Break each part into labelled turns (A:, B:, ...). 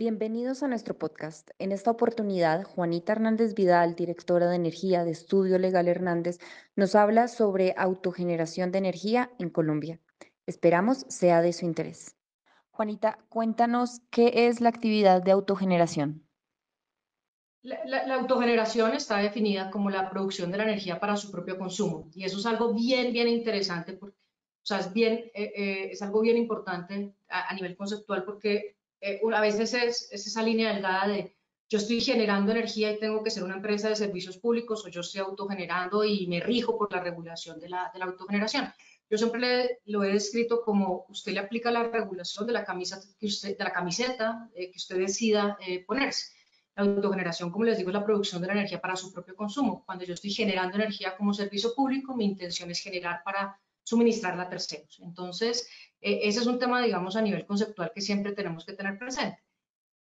A: Bienvenidos a nuestro podcast. En esta oportunidad, Juanita Hernández Vidal, directora de energía de Estudio Legal Hernández, nos habla sobre autogeneración de energía en Colombia. Esperamos sea de su interés. Juanita, cuéntanos qué es la actividad de autogeneración.
B: La, autogeneración está definida como la producción de la energía para su propio consumo y eso es algo bien, bien interesante, porque, o sea, es, bien, eh, eh, es algo bien importante a, nivel conceptual porque eh, a veces es, es, esa línea delgada de yo estoy generando energía y tengo que ser una empresa de servicios públicos o yo estoy autogenerando y me rijo por la regulación de la, de la autogeneración. Yo siempre le, lo he descrito como usted le aplica la regulación de la, camisa que usted, de la camiseta que usted decida ponerse. La autogeneración, como les digo, es la producción de la energía para su propio consumo. Cuando yo estoy generando energía como servicio público, mi intención es generar para suministrarla a terceros. Entonces, eh, ese es un tema, digamos, a nivel conceptual que siempre tenemos que tener presente.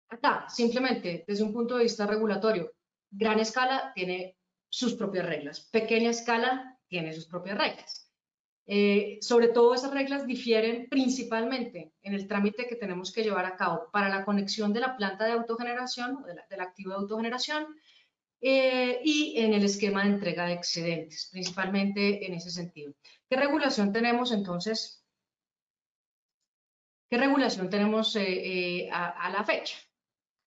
B: Acá, simplemente, desde un punto de vista regulatorio, gran escala tiene sus propias reglas, pequeña escala tiene sus propias reglas. Eh, sobre todo esas reglas difieren principalmente en el trámite que tenemos que llevar a cabo para la conexión de la planta de autogeneración, del activo de autogeneración, eh, y en el esquema de entrega de excedentes, principalmente en ese sentido. ¿Qué regulación tenemos entonces? ¿Qué regulación tenemos eh, a la fecha?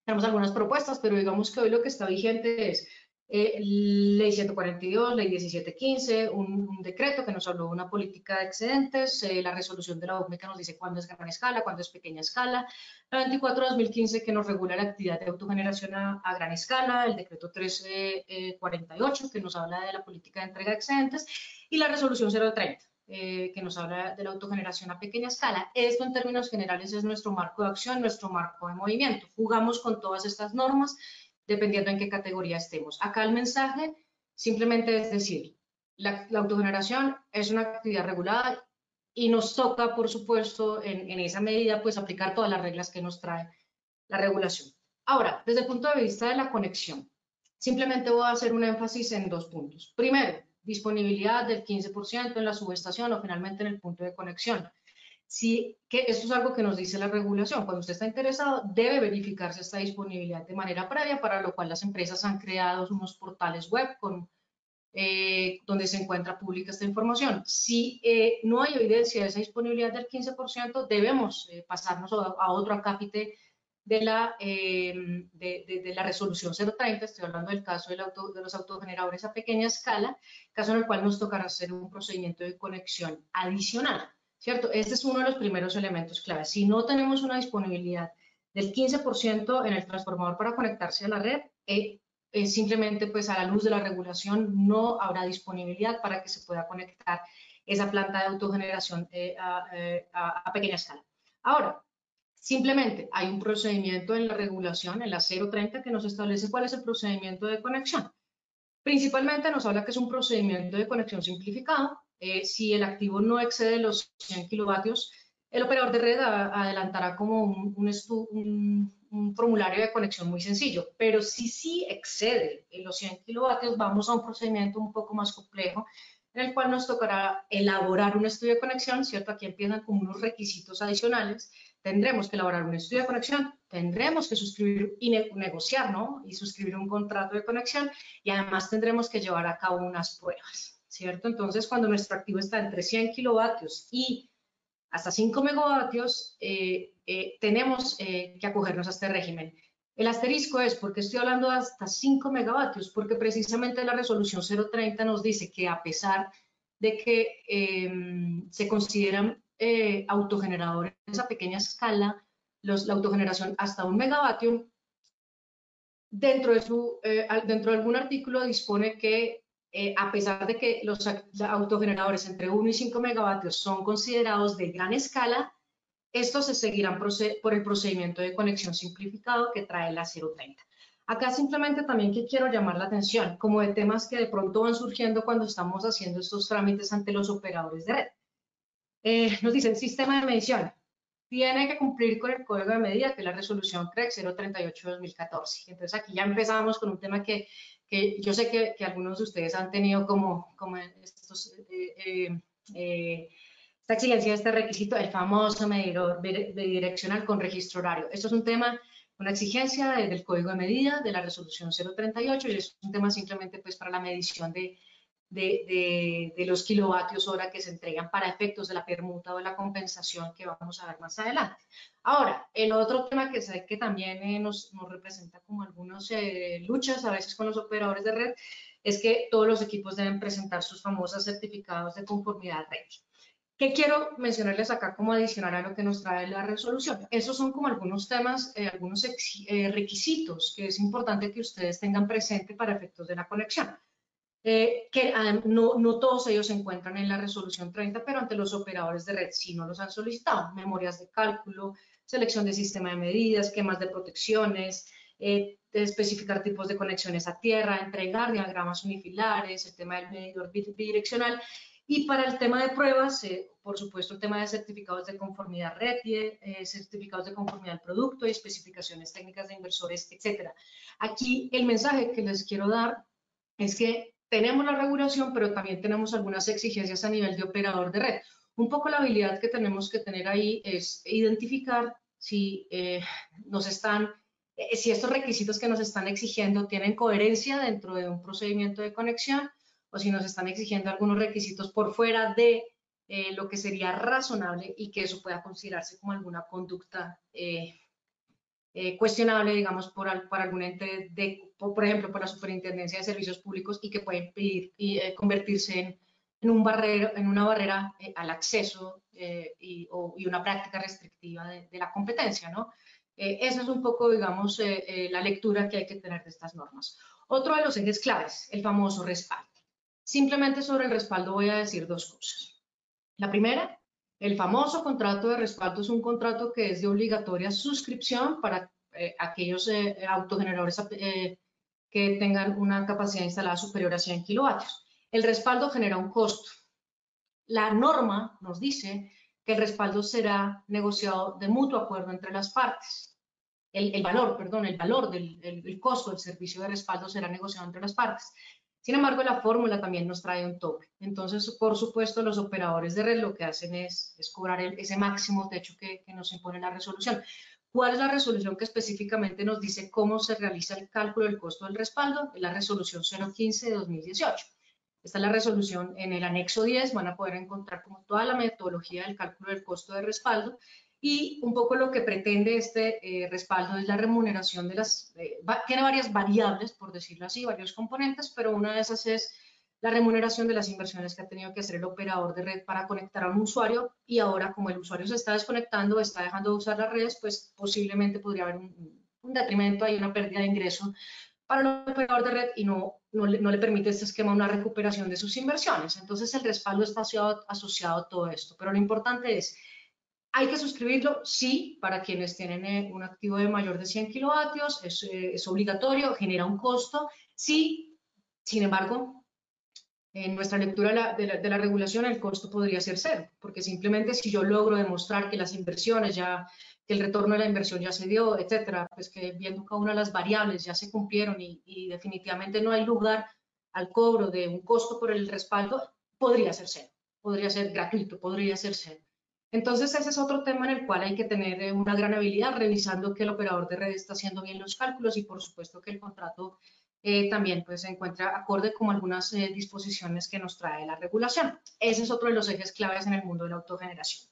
B: Tenemos algunas propuestas, pero digamos que hoy lo que está vigente es eh, ley 142, ley 1715, un, un, decreto que nos habló de una política de excedentes, eh, la resolución de la que nos dice cuándo es gran escala, cuándo es pequeña escala, la 24-2015 que nos regula la actividad de autogeneración a, gran escala, el decreto 1348 que nos habla de la política de entrega de excedentes y la resolución 030. Eh, que nos habla de la autogeneración a pequeña escala. Esto en términos generales es nuestro marco de acción, nuestro marco de movimiento. Jugamos con todas estas normas dependiendo en qué categoría estemos. Acá el mensaje simplemente es decir, la, autogeneración es una actividad regulada y nos toca, por supuesto, en, en, esa medida, pues aplicar todas las reglas que nos trae la regulación. Ahora, desde el punto de vista de la conexión, simplemente voy a hacer un énfasis en dos puntos. Primero, disponibilidad del 15% en la subestación o finalmente en el punto de conexión sí que esto es algo que nos dice la regulación. Cuando usted está interesado, debe verificarse esta disponibilidad de manera previa, para lo cual las empresas han creado unos portales web con, eh, donde se encuentra pública esta información. Si eh, no hay evidencia de esa disponibilidad del 15%, debemos eh, pasarnos a, otro acápite de la, de, de, la resolución 030, estoy hablando del caso de los autogeneradores a pequeña escala, caso en el cual nos tocará hacer un procedimiento de conexión adicional. ¿cierto? Este es uno de los primeros elementos clave. Si no tenemos una disponibilidad del 15% en el transformador para conectarse a la red, eh, simplemente pues a la luz de la regulación no habrá disponibilidad para que se pueda conectar esa planta de autogeneración eh, eh, a, pequeña escala. Ahora, simplemente hay un procedimiento en la regulación, en la 030, que nos establece cuál es el procedimiento de conexión. Principalmente nos habla que es un procedimiento de conexión simplificado eh, si el activo no excede los 100 kilovatios, el operador de red adelantará como un, formulario de conexión muy sencillo, pero si sí excede los 100 kilovatios, vamos a un procedimiento un poco más complejo en el cual nos tocará elaborar un estudio de conexión, ¿cierto? Aquí empiezan como unos requisitos adicionales. Tendremos que elaborar un estudio de conexión, tendremos que suscribir y negociar, ¿no? Y suscribir un contrato de conexión y además tendremos que llevar a cabo unas pruebas. ¿cierto? Entonces, cuando nuestro activo está entre 100 kilovatios y hasta 5 megavatios, eh, eh, tenemos eh, que acogernos a este régimen. El asterisco es, porque estoy hablando de hasta 5 megavatios? Porque precisamente la resolución 030 nos dice que a pesar de que em, se consideran autogeneradores a pequeña escala, la autogeneración hasta un megavatio, dentro de, su, dentro de algún artículo dispone que eh, a pesar de que los autogeneradores entre 1 y 5 megavatios son considerados de gran escala, estos se seguirán por el procedimiento de conexión simplificado que trae la 030. Acá simplemente también que quiero llamar la atención, como de temas que de pronto van surgiendo cuando estamos haciendo estos trámites ante los operadores de red. Eh, nos dicen, sistema de medición, tiene que cumplir con el código de medida, que es la resolución CREC 038-2014. Entonces aquí ya empezamos con un tema que que yo sé que, que, algunos de ustedes han tenido como, como estos, eh, eh, eh, esta exigencia, este requisito, el famoso medidor bidireccional con registro horario. Esto es un tema una exigencia del código de medida de la resolución 038 y es un tema simplemente pues para la medición de, de, de, los kilovatios hora que se entregan para efectos de la permuta o de la compensación que vamos a ver más adelante. Ahora, el otro tema que sé que también eh, nos, nos, representa como algunas eh, luchas a veces con los operadores de red es que todos los equipos deben presentar sus famosos certificados de conformidad red. ¿Qué quiero mencionarles acá como adicional a lo que nos trae la resolución? Esos son como algunos temas, eh, algunos requisitos que es importante que ustedes tengan presente para efectos de la conexión. Eh, que no, no, todos ellos se encuentran en la resolución 30, pero ante los operadores de red sí no los han solicitado. Memorias de cálculo, selección de sistema de medidas, esquemas de protecciones, eh, de especificar tipos de conexiones a tierra, entregar diagramas unifilares, el tema del medidor bidireccional. Y para el tema de pruebas, eh, por supuesto, el tema de certificados de conformidad RETIE, certificados de conformidad al producto y especificaciones técnicas de inversores, etcétera. Aquí el mensaje que les quiero dar es que tenemos la regulación, pero también tenemos algunas exigencias a nivel de operador de red. Un poco la habilidad que tenemos que tener ahí es identificar si eh, nos están, eh, si estos requisitos que nos están exigiendo tienen coherencia dentro de un procedimiento de conexión o si nos están exigiendo algunos requisitos por fuera de eh, lo que sería razonable y que eso pueda considerarse como alguna conducta eh, cuestionable, digamos, por, por algún ente, de, por, ejemplo, por la Superintendencia de Servicios Públicos y que puede impedir y eh, convertirse en, en, un barrero, en una barrera eh, al acceso y, y, una práctica restrictiva de, de la competencia, ¿no? esa es un poco, digamos, la lectura que hay que tener de estas normas. Otro de los ejes claves, el famoso respaldo. Simplemente sobre el respaldo voy a decir dos cosas. La primera el famoso contrato de respaldo es un contrato que es de obligatoria suscripción para eh, aquellos eh, autogeneradores eh, que tengan una capacidad instalada superior a 100 kilovatios. El respaldo genera un costo. La norma nos dice que el respaldo será negociado de mutuo acuerdo entre las partes. El, valor, perdón, el valor del el costo del servicio de respaldo será negociado entre las partes. Sin embargo, la fórmula también nos trae un tope. Entonces, por supuesto, los operadores de red lo que hacen es, cobrar ese máximo techo que, que nos impone la resolución. ¿Cuál es la resolución que específicamente nos dice cómo se realiza el cálculo del costo del respaldo? Es la resolución 015 de 2018. Esta es la resolución en el anexo 10, van a poder encontrar como toda la metodología del cálculo del costo de respaldo y un poco lo que pretende este eh, respaldo es la remuneración de las, tiene varias variables, por decirlo así, varios componentes, pero una de esas es la remuneración de las inversiones que ha tenido que hacer el operador de red para conectar a un usuario y ahora como el usuario se está desconectando, está dejando de usar las redes, pues posiblemente podría haber un, un detrimento, hay una pérdida de ingreso para el operador de red y no, no, le, no, le, permite este esquema una recuperación de sus inversiones. Entonces el respaldo está asociado, asociado a todo esto, pero lo importante es hay que suscribirlo, sí, para quienes tienen eh, un activo de mayor de 100 kilovatios, es, eh, es, obligatorio, genera un costo. Sí, sin embargo, en nuestra lectura de la, de la, regulación el costo podría ser cero, porque simplemente si yo logro demostrar que las inversiones ya, que el retorno de la inversión ya se dio, etcétera, pues que viendo cada una de las variables ya se cumplieron y, y definitivamente no hay lugar al cobro de un costo por el respaldo, podría ser cero, podría ser gratuito, podría ser cero. Entonces, ese es otro tema en el cual hay que tener eh, una gran habilidad, revisando que el operador de red está haciendo bien los cálculos y, por supuesto, que el contrato eh, también pues, se encuentra acorde con algunas eh, disposiciones que nos trae la regulación. Ese es otro de los ejes claves en el mundo de la autogeneración.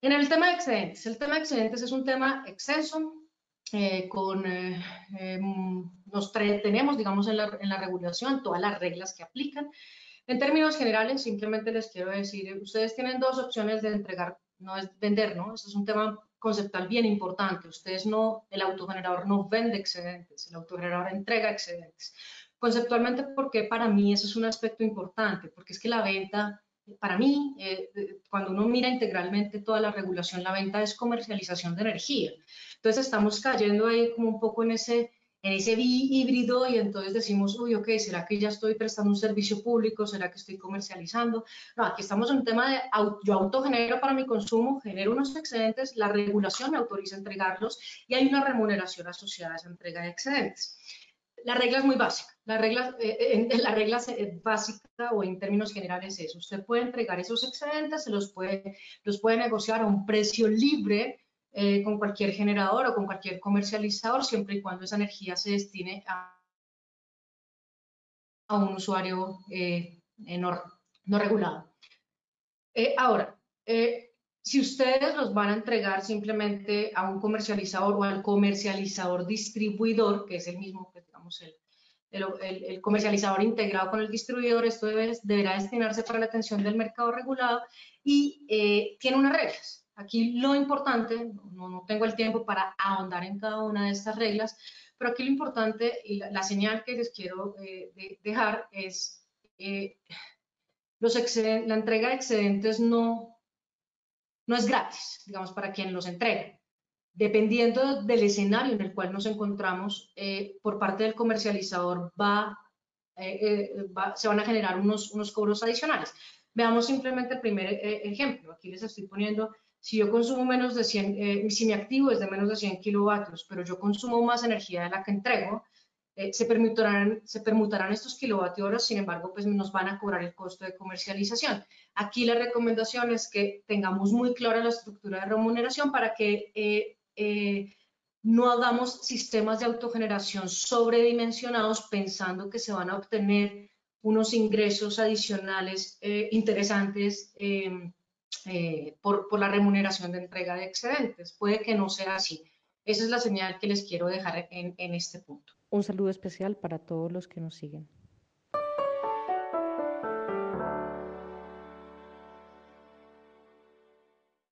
B: En el tema de excedentes, el tema de excedentes es un tema extenso, eh, con, em, nos tenemos, digamos, en la, en la regulación todas las reglas que aplican, en términos generales, simplemente les quiero decir, ustedes tienen dos opciones de entregar, no es vender, ¿no? Eso es un tema conceptual bien importante. Ustedes no, el autogenerador no vende excedentes, el autogenerador entrega excedentes. Conceptualmente, porque para mí eso es un aspecto importante, porque es que la venta, para mí, eh, eh, cuando uno mira integralmente toda la regulación, la venta es comercialización de energía. Entonces estamos cayendo ahí como un poco en ese en ese híbrido y entonces decimos, uy, ok, ¿será que ya estoy prestando un servicio público? ¿Será que estoy comercializando? No, aquí estamos en un tema de yo autogenero para mi consumo, genero unos excedentes, la regulación me autoriza a entregarlos y hay una remuneración asociada a esa entrega de excedentes. La regla es muy básica. La regla, eh, la regla básica o en términos generales es, usted puede entregar esos excedentes, se los puede, los puede negociar a un precio libre eh, con cualquier generador o con cualquier comercializador, siempre y cuando esa energía se destine a, un usuario eh, no, no, regulado. Eh, ahora, si ustedes los van a entregar simplemente a un comercializador o al comercializador distribuidor, que es el mismo, que digamos, el, el, comercializador integrado con el distribuidor, esto deberá destinarse para la atención del mercado regulado y eh, tiene unas reglas. Aquí lo importante, no, tengo el tiempo para ahondar en cada una de estas reglas, pero aquí lo importante y la, señal que les quiero eh, dejar es eh, los la entrega de excedentes no, no es gratis, digamos, para quien los entrega dependiendo del escenario en el cual nos encontramos, eh, por parte del comercializador eh, eh, va, se van a generar unos, unos cobros adicionales. Veamos simplemente el primer ejemplo. Aquí les estoy poniendo, si yo consumo menos de 100, si mi activo es de menos de 100 kilovatios, pero yo consumo más energía de la que entrego, se, permutarán, se permutarán estos kilovatios sin embargo, pues nos van a cobrar el costo de comercialización. Aquí la recomendación es que tengamos muy clara la estructura de remuneración para que eh, no hagamos sistemas de autogeneración sobredimensionados pensando que se van a obtener unos ingresos adicionales eh, interesantes em, eh, por, la remuneración de entrega de excedentes. Puede que no sea así. Esa es la señal que les quiero dejar en este punto.
C: Un saludo especial para todos los que nos siguen.